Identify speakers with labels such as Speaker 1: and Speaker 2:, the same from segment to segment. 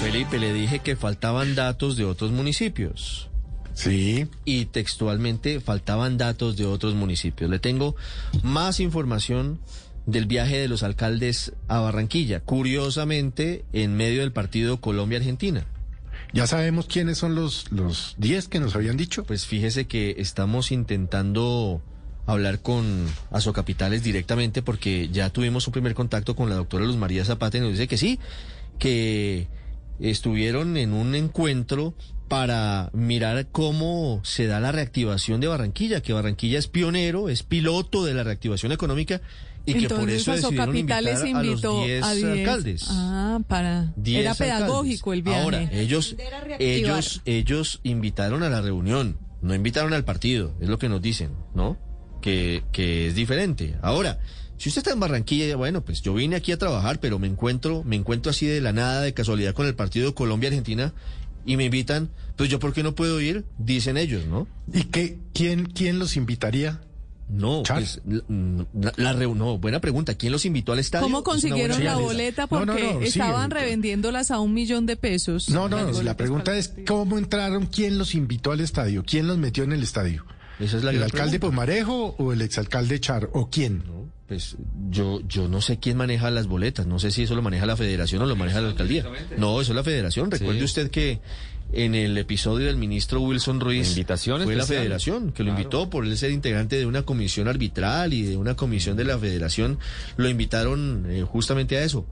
Speaker 1: Felipe, le dije que faltaban datos de otros municipios.
Speaker 2: Sí.
Speaker 1: Y textualmente faltaban datos de otros municipios. Le tengo más información del viaje de los alcaldes a Barranquilla, curiosamente en medio del partido Colombia-Argentina.
Speaker 2: ¿Ya sabemos quiénes son los, los 10 que nos habían dicho?
Speaker 1: Pues fíjese que estamos intentando hablar con Azocapitales directamente porque ya tuvimos un primer contacto con la doctora Luz María Zapata y nos dice que sí, que estuvieron en un encuentro para mirar cómo se da la reactivación de Barranquilla, que Barranquilla es pionero, es piloto de la reactivación económica y que por eso decidieron invitar
Speaker 3: Azocapitales
Speaker 1: a los
Speaker 3: invitó
Speaker 1: 10
Speaker 3: a 10.
Speaker 1: alcaldes.
Speaker 3: Ah, para.
Speaker 1: 10
Speaker 3: Era
Speaker 1: alcaldes.
Speaker 3: pedagógico el viaje.
Speaker 1: Ahora, ellos, ellos, ellos invitaron a la reunión, no invitaron al partido, es lo que nos dicen, ¿no? Que, que es diferente. Ahora, si usted está en Barranquilla, bueno, pues yo vine aquí a trabajar, pero me encuentro, me encuentro así de la nada, de casualidad con el partido Colombia-Argentina y me invitan, pues yo por qué no puedo ir, dicen ellos, ¿no?
Speaker 2: ¿Y qué, quién, quién los invitaría?
Speaker 1: No, pues la, la, la no, buena pregunta. ¿Quién los invitó al estadio?
Speaker 3: ¿Cómo consiguieron la boleta?
Speaker 2: No, no,
Speaker 3: Porque
Speaker 2: no,
Speaker 3: estaban revendiéndolas a un millón de pesos.
Speaker 2: No, no,
Speaker 3: Las
Speaker 2: la pregunta es cómo entraron, quién los invitó al estadio, quién los metió en el estadio.
Speaker 1: Esa es la
Speaker 2: ¿El alcalde
Speaker 1: pregunta.
Speaker 2: Pomarejo o el exalcalde Char o quién?
Speaker 1: Pues yo, yo no sé quién maneja las boletas, no sé si eso lo maneja la federación o lo maneja la alcaldía. No, eso es la federación. Recuerde
Speaker 4: Sí.
Speaker 1: usted que en el episodio del ministro Wilson Ruiz
Speaker 4: La invitación
Speaker 1: fue la federación que lo
Speaker 4: Claro.
Speaker 1: invitó por él ser integrante de una comisión arbitral y de una comisión de la federación. Lo invitaron eh, justamente a eso.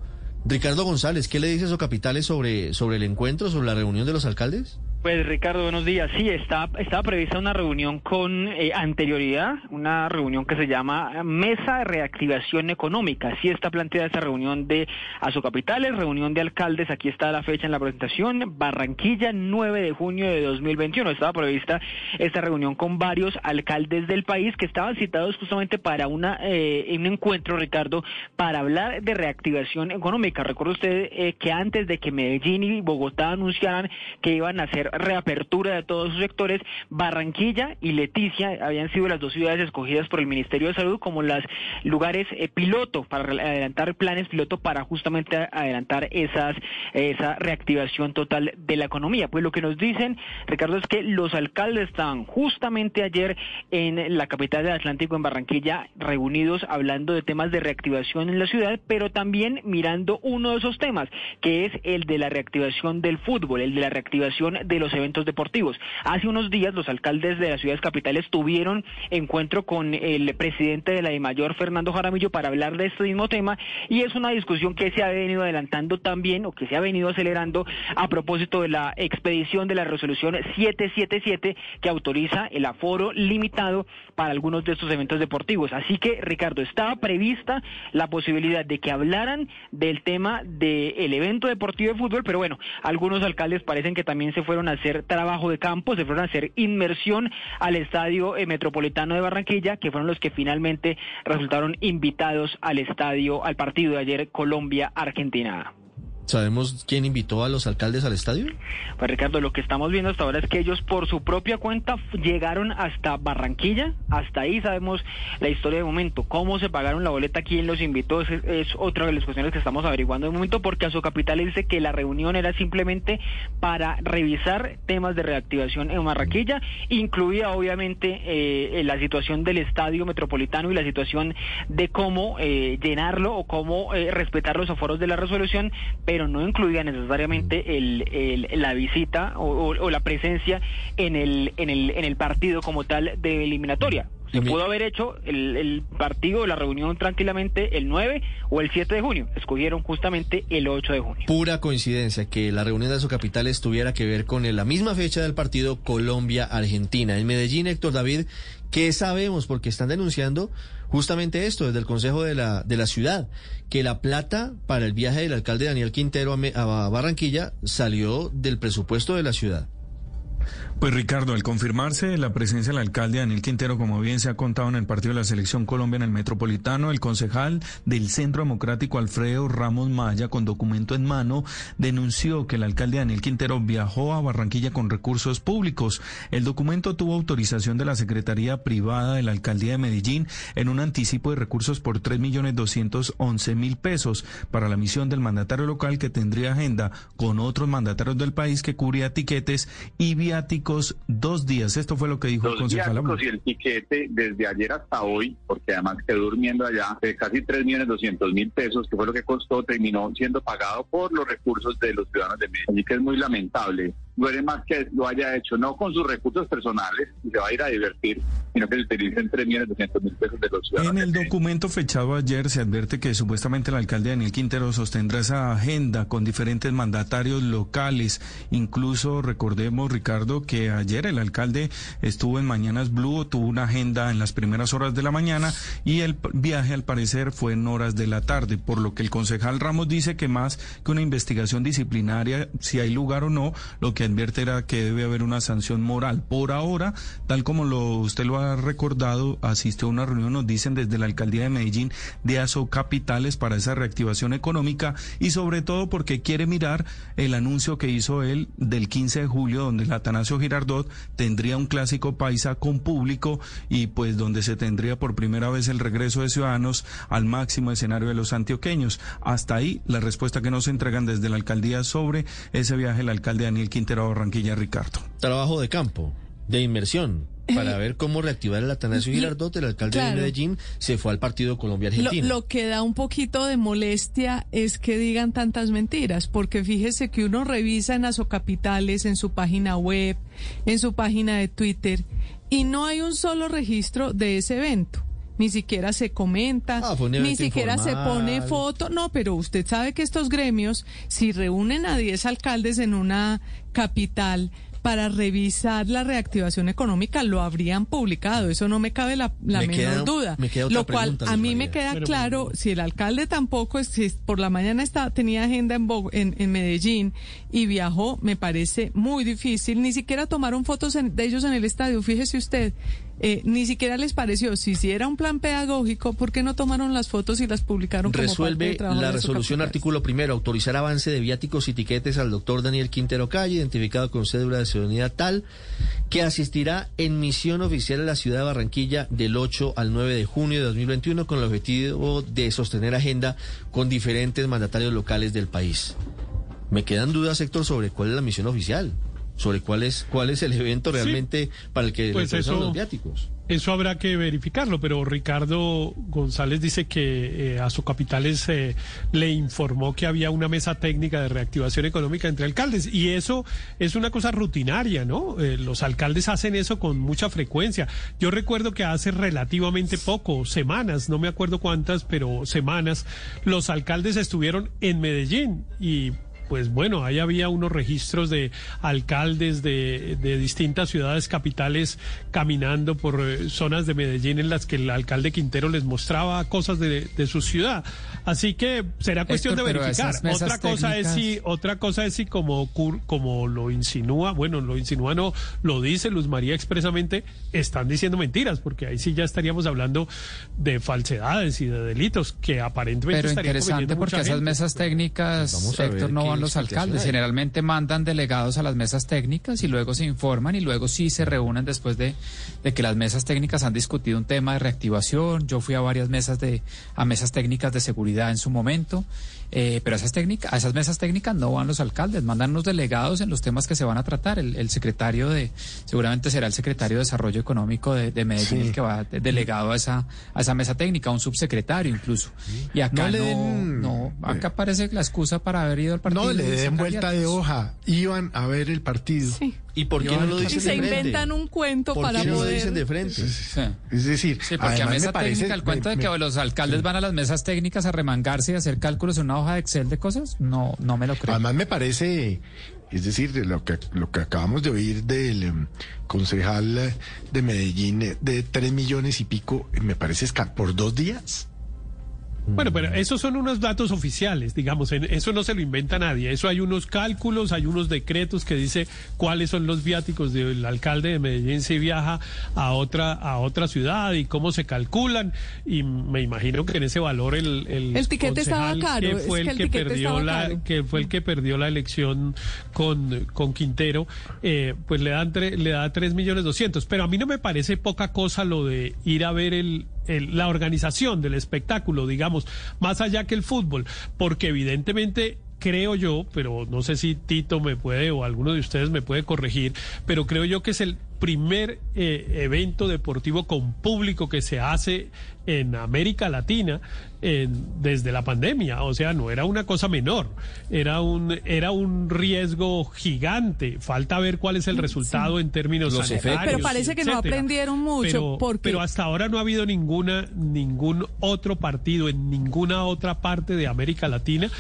Speaker 1: Ricardo González, ¿qué le dice a Capitales sobre, sobre el encuentro, sobre la reunión de los alcaldes?
Speaker 5: Pues Ricardo, buenos días. Sí, está, estaba prevista una reunión con eh, anterioridad, una reunión que se llama Mesa de Reactivación Económica. Sí está planteada esta reunión de Azocapitales, reunión de alcaldes, aquí está la fecha en la presentación, Barranquilla, 9 de junio de 2021. Estaba prevista esta reunión con varios alcaldes del país que estaban citados justamente para una eh, un encuentro, Ricardo, para hablar de reactivación económica. Recuerda usted eh, que antes de que Medellín y Bogotá anunciaran que iban a hacer reapertura de todos sus sectores, Barranquilla y Leticia habían sido las dos ciudades escogidas por el Ministerio de Salud como las lugares eh, piloto para adelantar planes piloto para justamente adelantar esas esa reactivación total de la economía. Pues lo que nos dicen, Ricardo, es que los alcaldes estaban justamente ayer en la capital del Atlántico, en Barranquilla, reunidos hablando de temas de reactivación en la ciudad, pero también mirando uno de esos temas, que es el de la reactivación del fútbol, el de la reactivación de los eventos deportivos. Hace unos días los alcaldes de las ciudades capitales tuvieron encuentro con el presidente de la DIMAYOR, Fernando Jaramillo, para hablar de este mismo tema y es una discusión que se ha venido adelantando también o que se ha venido acelerando a propósito de la expedición de la resolución 777 que autoriza el aforo limitado para algunos de estos eventos deportivos. Así que, Ricardo, estaba prevista la posibilidad de que hablaran del tema del evento deportivo de fútbol, pero bueno, algunos alcaldes parecen que también se fueron a hacer trabajo de campo, se fueron a hacer inmersión al estadio eh, metropolitano de Barranquilla, que fueron los que finalmente resultaron invitados al estadio, al partido de ayer Colombia-Argentina.
Speaker 1: ¿Sabemos quién invitó a los alcaldes al estadio?
Speaker 5: Pues Ricardo, lo que estamos viendo hasta ahora es que ellos por su propia cuenta llegaron hasta Barranquilla, hasta ahí sabemos la historia de momento, cómo se pagaron la boleta, quién los invitó, es, es otra de las cuestiones que estamos averiguando de momento, porque Capital dice que la reunión era simplemente para revisar temas de reactivación en Barranquilla, incluida obviamente eh, la situación del estadio metropolitano y la situación de cómo eh, llenarlo o cómo eh, respetar los aforos de la resolución, no incluía necesariamente el, el- la visita o, o- o la presencia en el, en, el, en el partido como tal de eliminatoria. Se pudo haber hecho el, el partido la reunión tranquilamente el 9 o el 7 de junio. Escogieron justamente el 8 de junio.
Speaker 1: Pura coincidencia que la reunión de Capitales tuviera que ver con la misma fecha del partido Colombia-Argentina. En Medellín, Héctor David, ¿qué sabemos? Porque están denunciando justamente esto desde el Consejo de la, de la Ciudad, que la plata para el viaje del alcalde Daniel Quintero a Barranquilla salió del presupuesto de la ciudad.
Speaker 4: Pues Ricardo, al confirmarse la presencia del alcalde Daniel Quintero, como bien se ha contado en el partido de la Selección Colombia en el Metropolitano, el concejal del Centro Democrático Alfredo Ramos Maya, con documento en mano, denunció que el alcalde Daniel Quintero viajó a Barranquilla con recursos públicos. El documento tuvo autorización de la Secretaría Privada de la Alcaldía de Medellín en un anticipo de recursos por tres millones doscientos once mil pesos para la misión del mandatario local que tendría agenda con otros mandatarios del país que cubría tiquetes y viáticos dos días. Esto fue lo que dijo
Speaker 6: Los
Speaker 4: el concejal.
Speaker 6: viáticos y el tiquete desde ayer hasta hoy, porque además quedó durmiendo allá, de casi 3 millones 200 mil pesos, que fue lo que costó, terminó siendo pagado por los recursos de los ciudadanos de Medellín. Así que es muy lamentable duele más que lo haya hecho no con sus recursos personales y se va a ir a divertir, sino que se utilicen 3 millones 200 mil pesos de los ciudadanos.
Speaker 4: En el documento fechado ayer se advierte que supuestamente el alcalde Daniel Quintero sostendrá esa agenda con diferentes mandatarios locales. Incluso recordemos, Ricardo, que ayer el alcalde estuvo en Mañanas Blue, tuvo una agenda en las primeras horas de la mañana y el viaje al parecer fue en horas de la tarde, por lo que el concejal Ramos dice que más que una investigación disciplinaria, si hay lugar o no, lo que advierte era que debe haber una sanción moral. Por ahora, tal como lo, usted lo ha recordado, asistió a una reunión, nos dicen desde la alcaldía de Medellín, de ASO Capitales para esa reactivación económica y sobre todo porque quiere mirar el anuncio que hizo él del 15 de julio, donde el Atanasio Girardot tendría un clásico paisa con público y pues donde se tendría por primera vez el regreso de ciudadanos al máximo escenario de los antioqueños. Hasta ahí la respuesta que nos entregan desde la alcaldía sobre ese viaje el alcalde Daniel Quintero a Barranquilla, Ricardo.
Speaker 1: Trabajo de campo, de inmersión. Para ver cómo reactivar el Atanasio Girardot, el alcalde
Speaker 3: Claro.
Speaker 1: de Medellín se fue al partido Colombia-Argentina.
Speaker 3: Lo, lo que da un poquito de molestia es que digan tantas mentiras, porque fíjese que uno revisa en Azocapitales, en su página web, en su página de Twitter, y no hay un solo registro de ese evento. Ni siquiera se comenta,
Speaker 1: Ah, fue un
Speaker 3: ni siquiera se pone foto. No, pero usted sabe que estos gremios, si reúnen a 10 alcaldes en una capital para revisar la reactivación económica, lo habrían publicado. Eso no me cabe la, la
Speaker 1: Me
Speaker 3: menor
Speaker 1: queda-
Speaker 3: duda.
Speaker 1: me queda otra
Speaker 3: lo cual
Speaker 1: pregunta,
Speaker 3: a mí me queda
Speaker 7: Pero-
Speaker 3: claro, si el alcalde tampoco, si por la mañana está, tenía agenda en, Bog- en, en Medellín y viajó, me parece muy difícil. Ni siquiera tomaron fotos en- de ellos en el estadio. Fíjese usted, eh, ni siquiera les pareció, si si era un plan pedagógico, ¿por qué no tomaron las fotos y las publicaron como
Speaker 1: Resuelve la resolución artículo primero, autorizar avance de viáticos y tiquetes al doctor Daniel Quintero Calle, identificado con cédula de ciudadanía tal, que asistirá en misión oficial a la ciudad de Barranquilla del 8 al 9 de junio de 2021 con el objetivo de sostener agenda con diferentes mandatarios locales del país. Me quedan dudas, Héctor, sobre cuál es la misión oficial, sobre cuál es, cuál es el evento realmente para el que
Speaker 7: Pues eso-
Speaker 1: los viáticos.
Speaker 7: Eso habrá que verificarlo, pero Ricardo González dice que eh, a su capitales eh, le informó que había una mesa técnica de reactivación económica entre alcaldes y eso es una cosa rutinaria, ¿no? Eh, los alcaldes hacen eso con mucha frecuencia. Yo recuerdo que hace relativamente poco, semanas, no me acuerdo cuántas, pero semanas, los alcaldes estuvieron en Medellín y pues bueno, ahí había unos registros de alcaldes de, de distintas ciudades capitales caminando por eh, zonas de Medellín en las que el alcalde Quintero les mostraba cosas de, de su ciudad. Así que será cuestión
Speaker 8: Héctor,
Speaker 7: de verificar. Otra cosa es si, otra cosa es si como, como lo insinúa, bueno, lo insinúa no, lo dice Luz María expresamente, están diciendo mentiras, porque ahí sí ya estaríamos hablando de falsedades y de delitos que aparentemente
Speaker 8: Pero interesante
Speaker 7: cometiendo
Speaker 8: porque
Speaker 7: mucha
Speaker 8: esas
Speaker 7: gente.
Speaker 8: mesas técnicas,
Speaker 1: ver
Speaker 8: Héctor, no
Speaker 1: qué
Speaker 8: los alcaldes. Generalmente mandan delegados a las mesas técnicas y luego se informan y luego sí se reúnen después de, de que las mesas técnicas han discutido un tema de reactivación. Yo fui a varias mesas de, a mesas técnicas de seguridad en su momento. eh, pero a esas técnicas, a esas mesas técnicas no van los alcaldes, mandan los delegados en los temas que se van a tratar. El, el secretario de, seguramente será el secretario de Desarrollo Económico de, de Medellín
Speaker 2: Sí.
Speaker 8: el que va de- delegado a esa, a esa mesa técnica, un subsecretario incluso. Y acá
Speaker 2: No
Speaker 8: no, acá parece la excusa para haber ido al partido.
Speaker 2: No le den vuelta de hoja. Iban a ver el partido.
Speaker 3: Sí.
Speaker 1: ¿Y por qué no lo dicen
Speaker 3: Y se
Speaker 1: de frente?
Speaker 3: inventan un cuento
Speaker 1: ¿Por
Speaker 3: para
Speaker 1: qué no lo dicen de frente?
Speaker 8: Sí.
Speaker 2: Es decir,
Speaker 8: Sí, porque a mesa
Speaker 2: me parece-
Speaker 8: técnica, el cuento de que
Speaker 2: me-
Speaker 8: los alcaldes van a las mesas técnicas a remangarse y hacer cálculos en una hoja de Excel de cosas, no, no me lo creo.
Speaker 2: Además me parece, es decir, de lo que, lo que acabamos de oír del em, concejal eh, de Medellín eh, de tres millones y pico, eh, me parece por dos días.
Speaker 7: Bueno, pero esos son unos datos oficiales, digamos, en- eso no se lo inventa nadie, eso hay unos cálculos, hay unos decretos que dice cuáles son los viáticos del alcalde de Medellín si viaja a otra a otra ciudad y cómo se calculan y me imagino que en ese valor el el,
Speaker 3: El tiquete estaba caro,
Speaker 7: que
Speaker 3: es
Speaker 7: fue
Speaker 3: que
Speaker 7: el que perdió la
Speaker 3: caro.
Speaker 7: que fue el que perdió la elección con, con Quintero, eh, pues le dan tre- le da tres millones doscientos. Pero a mí no me parece poca cosa lo de ir a ver el, el- la organización del espectáculo, digamos, más allá que el fútbol, porque evidentemente creo yo, pero no sé si Tito me puede o alguno de ustedes me puede corregir, pero creo yo que es el primer eh, evento deportivo con público que se hace en América Latina en- desde la pandemia, o sea, no era una cosa menor, era un era un riesgo gigante. Falta ver cuál es el resultado en términos
Speaker 1: Los
Speaker 7: sanitarios.
Speaker 1: efectos.
Speaker 3: Pero parece que no aprendieron mucho,
Speaker 7: Pero,
Speaker 3: porque-
Speaker 7: pero hasta ahora no ha habido ninguna ningún otro partido en ninguna otra parte de América Latina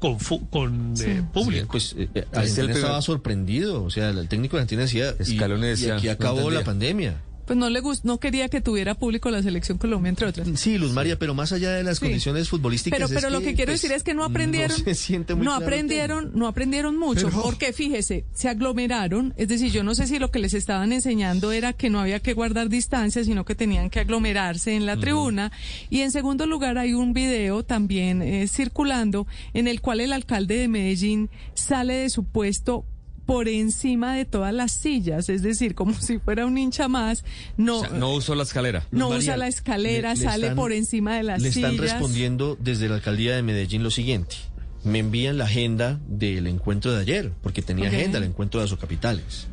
Speaker 7: con fu- con eh, público.
Speaker 1: Pues eh, eh,
Speaker 9: el
Speaker 1: Argentina
Speaker 9: primer-
Speaker 1: estaba sorprendido, o sea, el técnico de Argentina decía, y-
Speaker 9: Scaloni
Speaker 1: y,
Speaker 9: decía,
Speaker 1: aquí
Speaker 9: no
Speaker 1: acabó la pandemia.
Speaker 3: Pues no le gust- no quería que tuviera público la selección Colombia, entre otras.
Speaker 1: Sí, Luz María, pero más allá de las
Speaker 3: Sí.
Speaker 1: condiciones futbolísticas.
Speaker 3: Pero,
Speaker 1: es
Speaker 3: pero lo que quiero
Speaker 1: pues,
Speaker 3: decir es que no aprendieron,
Speaker 1: No, se siente muy
Speaker 3: no
Speaker 1: claro el
Speaker 3: aprendieron, no aprendieron mucho,
Speaker 2: Pero-
Speaker 3: porque fíjese, se aglomeraron, es decir, yo no sé si lo que les estaban enseñando era que no había que guardar distancia, sino que tenían que aglomerarse en la tribuna. Y en segundo lugar hay un video también eh, circulando en el cual el alcalde de Medellín sale de su puesto por encima de todas las sillas, es decir, como si fuera un hincha más, no,
Speaker 9: O sea, no usó la escalera.
Speaker 3: no
Speaker 1: María,
Speaker 3: usa la escalera,
Speaker 1: le- le
Speaker 3: sale
Speaker 1: están-
Speaker 3: por encima de las
Speaker 1: Le están
Speaker 3: sillas.
Speaker 1: respondiendo desde la alcaldía de Medellín lo siguiente. Me envían la agenda del encuentro de ayer, porque tenía agenda el encuentro de Azocapitales.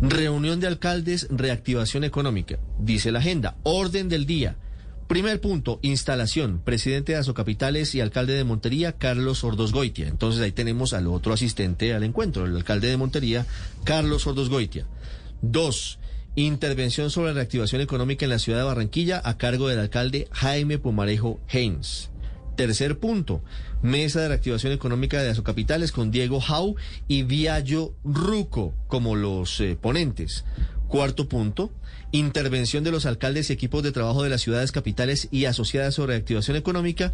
Speaker 1: Reunión de alcaldes, reactivación económica. Dice la agenda. Orden del día. Primer punto, instalación. Presidente de Azocapitales y alcalde de Montería, Carlos Ordosgoitia. Entonces ahí tenemos al otro asistente al encuentro, el alcalde de Montería, Carlos Ordosgoitia. Dos, intervención sobre la reactivación económica en la ciudad de Barranquilla a cargo del alcalde Jaime Pumarejo Haynes. Tercer punto, mesa de reactivación económica de Azocapitales con Diego Jau y Viallo Ruco como los eh, ponentes. Cuarto punto, intervención de los alcaldes y equipos de trabajo de las ciudades capitales y asociadas sobre reactivación económica.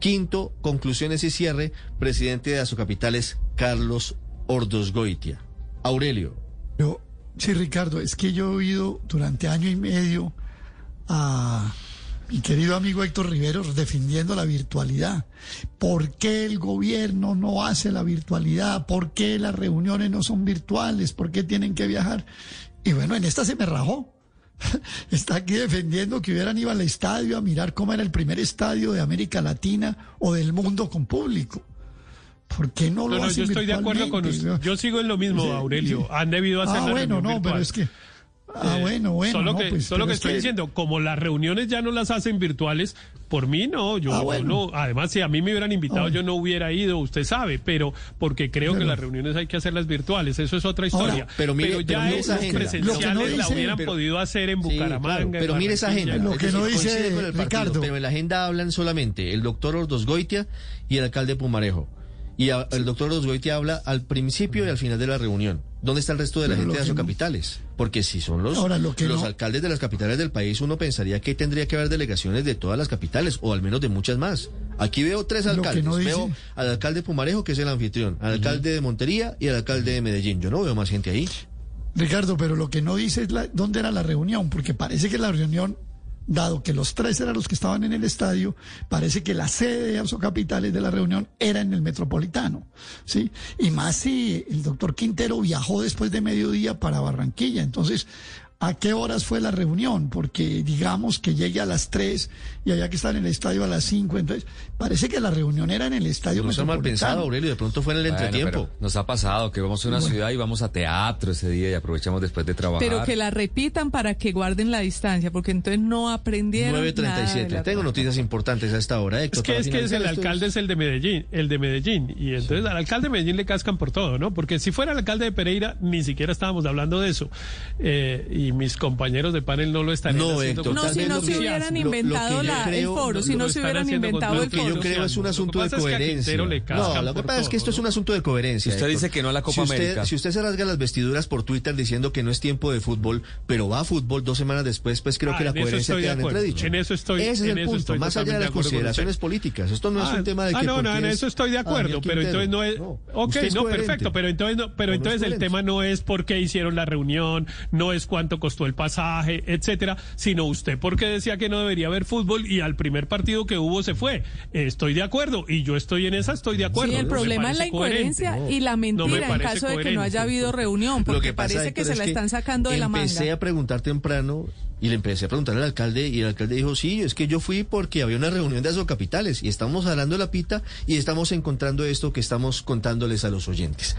Speaker 1: Quinto, conclusiones y cierre, presidente de Azocapitales, Carlos Ordosgoitia. Aurelio.
Speaker 10: Yo, sí, Ricardo, es que yo he oído durante año y medio a mi querido amigo Héctor Riveros defendiendo la virtualidad. ¿Por qué el gobierno no hace la virtualidad? ¿Por qué las reuniones no son virtuales? ¿Por qué tienen que viajar? Y bueno, en esta se me rajó. Está aquí defendiendo que hubieran ido al estadio a mirar cómo era el primer estadio de América Latina o del mundo con público. ¿Por qué no lo
Speaker 7: No,
Speaker 10: hacen
Speaker 7: yo estoy de acuerdo con usted. Yo sigo en lo mismo, Aurelio. Han debido hacer
Speaker 10: Ah,
Speaker 7: la
Speaker 10: bueno, no, pero es que. Ah,
Speaker 7: Eh,
Speaker 10: bueno, bueno.
Speaker 7: Solo
Speaker 10: no,
Speaker 7: que,
Speaker 10: pues,
Speaker 7: solo
Speaker 10: pero
Speaker 7: que
Speaker 10: es
Speaker 7: estoy diciendo, como las reuniones ya no las hacen virtuales, por mí no, yo
Speaker 10: Ah, bueno.
Speaker 7: no. Además, si a mí me hubieran invitado,
Speaker 10: Ah,
Speaker 7: yo no hubiera ido, usted sabe, pero porque creo que
Speaker 10: Pero-
Speaker 7: las reuniones hay que hacerlas virtuales, eso es otra
Speaker 10: Ahora,
Speaker 7: historia.
Speaker 1: pero mire- pero
Speaker 7: ya
Speaker 1: mire
Speaker 7: es
Speaker 1: esa
Speaker 7: los
Speaker 1: agenda.
Speaker 7: presenciales
Speaker 10: no
Speaker 7: la hubieran
Speaker 1: pero-
Speaker 7: podido hacer en
Speaker 1: Sí,
Speaker 7: Bucaramanga. en
Speaker 1: pero mire esa agenda.
Speaker 10: Lo que no
Speaker 1: decir,
Speaker 10: dice
Speaker 1: coincide con el partido,
Speaker 10: Ricardo.
Speaker 1: Pero en la agenda hablan solamente el doctor Ordosgoitia y el alcalde Pumarejo. Y a- el doctor Ordosgoitia habla al principio y al final de la reunión. ¿Dónde está el resto de la
Speaker 10: Pero
Speaker 1: gente de
Speaker 10: no-
Speaker 1: capitales? Porque si son los,
Speaker 10: Ahora, lo que
Speaker 1: los
Speaker 10: no-
Speaker 1: alcaldes de las capitales del país, uno pensaría que tendría que haber delegaciones de todas las capitales, o al menos de muchas más. Aquí veo tres alcaldes.
Speaker 10: no dice-
Speaker 1: Veo al alcalde Pumarejo, que es el anfitrión, al alcalde de Montería y al alcalde de Medellín. Yo no veo más gente ahí.
Speaker 10: Ricardo, pero lo que no dice es la- dónde era la reunión, porque parece que la reunión, dado que los tres eran los que estaban en el estadio, parece que la sede de Capitales de la reunión era en el Metropolitano, ¿sí? Y más si el doctor Quintero viajó después de mediodía para Barranquilla, entonces... ¿A qué horas fue la reunión? Porque digamos que llegue a las 3 y había que estar en el estadio a las 5, entonces parece que la reunión era en el estadio
Speaker 1: No está mal pensado. Aurelio. De pronto fue en el
Speaker 9: Bueno,
Speaker 1: entretiempo.
Speaker 9: nos ha pasado que vamos a una ciudad y vamos a teatro ese día y aprovechamos después de trabajar.
Speaker 3: Pero que la repitan para que guarden la distancia, porque entonces no aprendieron. nada de
Speaker 1: 9.37.
Speaker 3: la-
Speaker 1: Tengo noticias importantes a esta hora.
Speaker 7: Es
Speaker 1: Héctor,
Speaker 7: que
Speaker 1: para
Speaker 7: es que es el alcalde es el de Medellín, el de Medellín, y entonces al alcalde de Medellín le cascan por todo, ¿no? Porque si fuera el alcalde de Pereira, ni siquiera estábamos hablando de eso. Eh, y y mis compañeros de panel no lo estarían
Speaker 1: No,
Speaker 7: haciendo
Speaker 1: Héctor,
Speaker 3: No, si no se hubieran
Speaker 1: lo- lo que
Speaker 3: inventado la- el foro, si no se
Speaker 7: están
Speaker 3: hubieran inventado el
Speaker 1: Lo que yo
Speaker 3: foro.
Speaker 1: creo es un asunto de coherencia. No, lo que pasa es que esto es un asunto de coherencia.
Speaker 9: Usted dice que no a la Copa
Speaker 1: si usted,
Speaker 9: América.
Speaker 1: Si usted se rasga las vestiduras por Twitter diciendo que no es tiempo de fútbol, pero va a fútbol dos semanas después, pues creo
Speaker 7: Ah,
Speaker 1: que la
Speaker 7: en eso
Speaker 1: coherencia queda en entredicho.
Speaker 7: En eso estoy-
Speaker 1: Ese es el punto, más allá de las consideraciones políticas. Esto no es un tema de
Speaker 7: ah,
Speaker 1: que
Speaker 7: no, no, en
Speaker 1: es
Speaker 7: eso estoy de
Speaker 1: a
Speaker 7: acuerdo, pero entonces no es... Ok, no, perfecto, pero entonces, el tema no es por qué hicieron la reunión, no es cuánto costó el pasaje, etcétera, sino usted porque decía que no debería haber fútbol y al primer partido que hubo se fue. Estoy de acuerdo y yo estoy en esa, estoy de acuerdo.
Speaker 3: Sí, el
Speaker 7: No
Speaker 3: problema es la incoherencia y la
Speaker 7: No me
Speaker 3: mentira en
Speaker 7: parece
Speaker 3: caso de que no haya habido reunión,
Speaker 1: Lo
Speaker 3: porque
Speaker 1: que pasa,
Speaker 3: parece que se la están sacando de la manga.
Speaker 1: Empecé a preguntar temprano y le empecé a preguntar al alcalde y el alcalde dijo, sí, es que yo fui porque había una reunión de Asocapitales y estamos hablando de la pita y estamos encontrando esto que estamos contándoles a los oyentes.